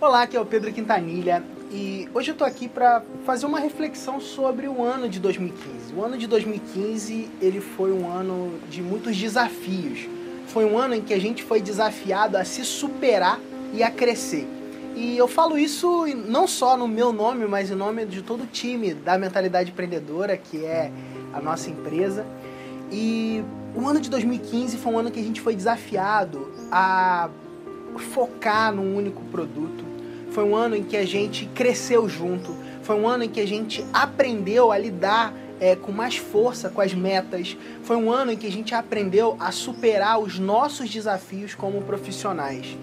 Olá, aqui é o Pedro Quintanilha e hoje eu tô aqui para fazer uma reflexão sobre o ano de 2015. O ano de 2015 ele foi um ano de muitos desafios. Foi um ano em que a gente foi desafiado a se superar e a crescer. E eu falo isso não só no meu nome, mas em nome de todo o time da Mentalidade Empreendedora, que é a nossa empresa. E o ano de 2015 foi um ano que a gente foi desafiado a focar num único produto. Foi um ano em que a gente cresceu junto. Foi um ano em que a gente aprendeu a lidar é, com mais força com as metas. Foi um ano em que a gente aprendeu a superar os nossos desafios como profissionais.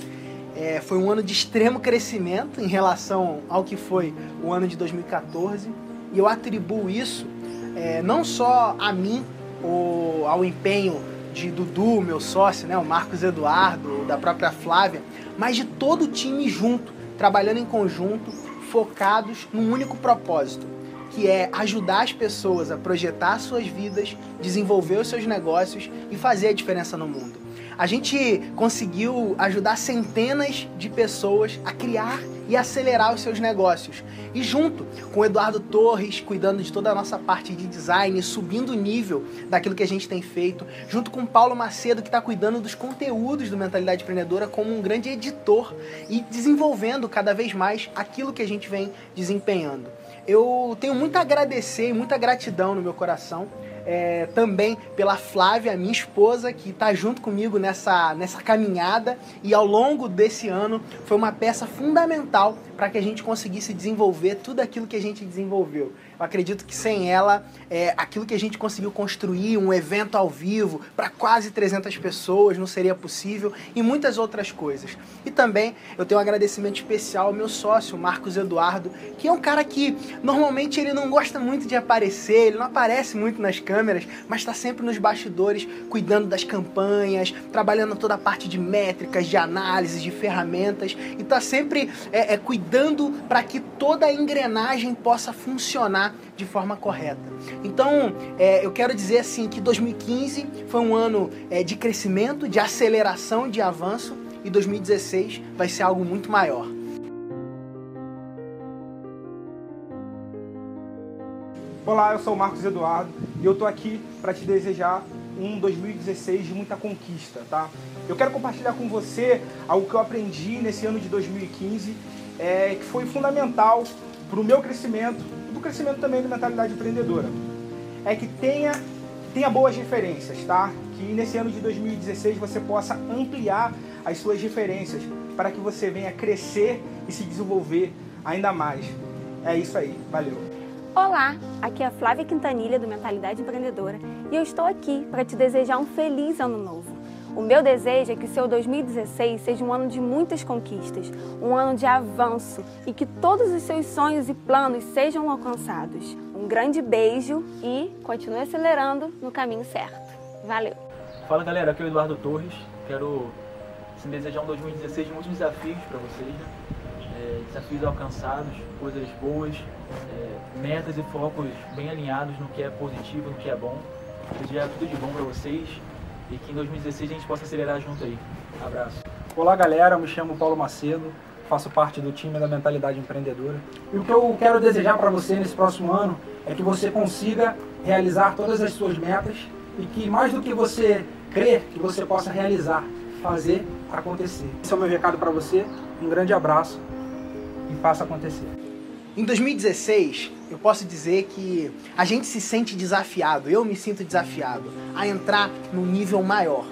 É, foi um ano de extremo crescimento em relação ao que foi o ano de 2014. E eu atribuo isso é, não só a mim, ou ao empenho de Dudu, meu sócio, né, o Marcos Eduardo, da própria Flávia, mas de todo o time junto, trabalhando em conjunto, focados num único propósito, que é ajudar as pessoas a projetar suas vidas, desenvolver os seus negócios e fazer a diferença no mundo. A gente conseguiu ajudar centenas de pessoas a criar e acelerar os seus negócios. E junto com o Eduardo Torres, cuidando de toda a nossa parte de design, subindo o nível daquilo que a gente tem feito, junto com o Paulo Macedo, que está cuidando dos conteúdos do Mentalidade Empreendedora como um grande editor e desenvolvendo cada vez mais aquilo que a gente vem desempenhando. Eu tenho muito a agradecer e muita gratidão no meu coração é, também pela Flávia, minha esposa, que está junto comigo nessa, nessa caminhada. E ao longo desse ano foi uma peça fundamental para que a gente conseguisse desenvolver tudo aquilo que a gente desenvolveu. Eu acredito que sem ela, é, aquilo que a gente conseguiu construir, um evento ao vivo para quase 300 pessoas, não seria possível e muitas outras coisas. E também eu tenho um agradecimento especial ao meu sócio, Marcos Eduardo, que é um cara que normalmente ele não gosta muito de aparecer, ele não aparece muito nas câmeras, mas está sempre nos bastidores, cuidando das campanhas, trabalhando toda a parte de métricas, de análise, de ferramentas e está sempre é, é, cuidando para que toda a engrenagem possa funcionar de forma correta. Então, é, eu quero dizer assim que 2015 foi um ano é, de crescimento, de aceleração, de avanço, e 2016 vai ser algo muito maior. Olá, eu sou o Marcos Eduardo e eu tô aqui para te desejar um 2016 de muita conquista, tá? Eu quero compartilhar com você algo que eu aprendi nesse ano de 2015, é, que foi fundamental para o meu crescimento do crescimento também da mentalidade empreendedora. É que tenha, tenha boas referências, tá? Que nesse ano de 2016 você possa ampliar as suas referências para que você venha crescer e se desenvolver ainda mais. É isso aí, valeu. Olá, aqui é a Flávia Quintanilha do Mentalidade Empreendedora e eu estou aqui para te desejar um feliz ano novo. O meu desejo é que o seu 2016 seja um ano de muitas conquistas, um ano de avanço e que todos os seus sonhos e planos sejam alcançados. Um grande beijo e continue acelerando no caminho certo. Valeu! Fala galera, aqui é o Eduardo Torres. Quero assim, desejar um 2016 de muitos desafios para vocês, né? É, desafios alcançados, coisas boas, é, metas e focos bem alinhados no que é positivo, no que é bom. Desejar tudo de bom para vocês e que em 2016 a gente possa acelerar junto aí. Abraço. Olá galera, me chamo Paulo Macedo, faço parte do time da Mentalidade Empreendedora. E o que eu quero desejar para você nesse próximo ano é que você consiga realizar todas as suas metas e que mais do que você crer, que você possa realizar, fazer acontecer. Esse é o meu recado para você. Um grande abraço e faça acontecer. Em 2016, eu posso dizer que a gente se sente desafiado, eu me sinto desafiado a entrar num nível maior.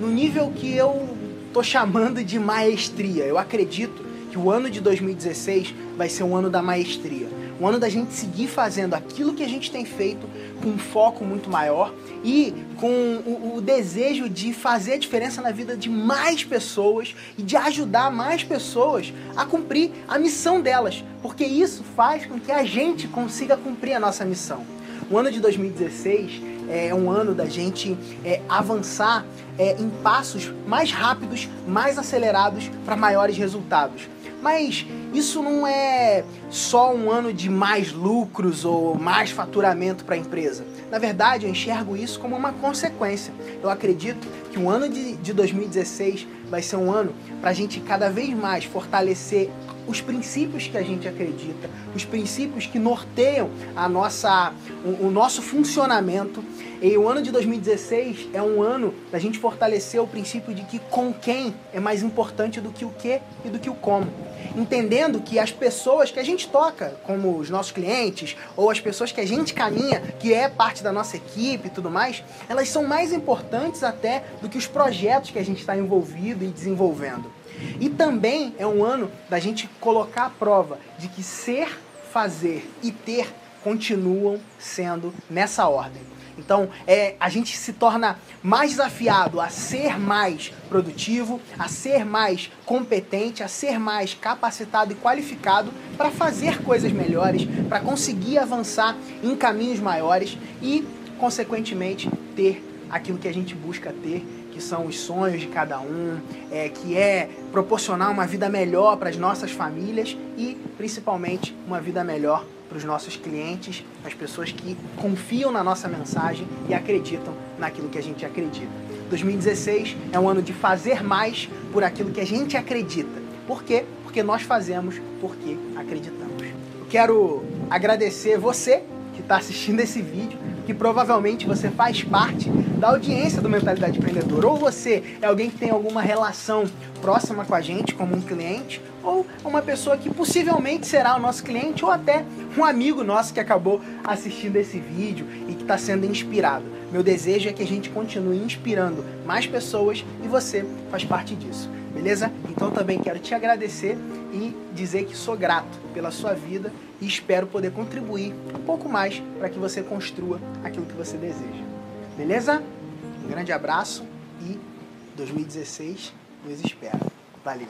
No nível que eu tô chamando de maestria. Eu acredito que o ano de 2016 vai ser um ano da maestria um ano da gente seguir fazendo aquilo que a gente tem feito com um foco muito maior e com o, o, desejo de fazer a diferença na vida de mais pessoas e de ajudar mais pessoas a cumprir a missão delas, porque isso faz com que a gente consiga cumprir a nossa missão. O ano de 2016 é um ano da gente é, avançar é, em passos mais rápidos, mais acelerados para maiores resultados. Mas isso não é só um ano de mais lucros ou mais faturamento para a empresa. Na verdade, eu enxergo isso como uma consequência. Eu acredito que o ano de, de 2016 vai ser um ano para a gente cada vez mais fortalecer os princípios que a gente acredita, os princípios que norteiam a nossa, o, o nosso funcionamento. E o ano de 2016 é um ano da gente fortalecer o princípio de que com quem é mais importante do que o que e do que o como. Entendendo que as pessoas que a gente toca, como os nossos clientes, ou as pessoas que a gente caminha, que é parte da nossa equipe e tudo mais, elas são mais importantes até do que os projetos que a gente está envolvido e desenvolvendo. E também é um ano da gente colocar a prova de que ser, fazer e ter continuam sendo nessa ordem. Então, é, a gente se torna mais desafiado a ser mais produtivo, a ser mais competente, a ser mais capacitado e qualificado para fazer coisas melhores, para conseguir avançar em caminhos maiores e, consequentemente, ter aquilo que a gente busca ter que são os sonhos de cada um, é, que é proporcionar uma vida melhor para as nossas famílias e principalmente uma vida melhor para os nossos clientes, as pessoas que confiam na nossa mensagem e acreditam naquilo que a gente acredita. 2016 é um ano de fazer mais por aquilo que a gente acredita. Por quê? Porque nós fazemos porque acreditamos. Eu quero agradecer você que está assistindo esse vídeo, que provavelmente você faz parte da audiência do Mentalidade Empreendedora. Ou você é alguém que tem alguma relação próxima com a gente, como um cliente, ou uma pessoa que possivelmente será o nosso cliente, ou até um amigo nosso que acabou assistindo esse vídeo e que está sendo inspirado. Meu desejo é que a gente continue inspirando mais pessoas e você faz parte disso, beleza? Então também quero te agradecer e dizer que sou grato pela sua vida e espero poder contribuir um pouco mais para que você construa aquilo que você deseja. Beleza? Um grande abraço e 2016 nos espera. Valeu!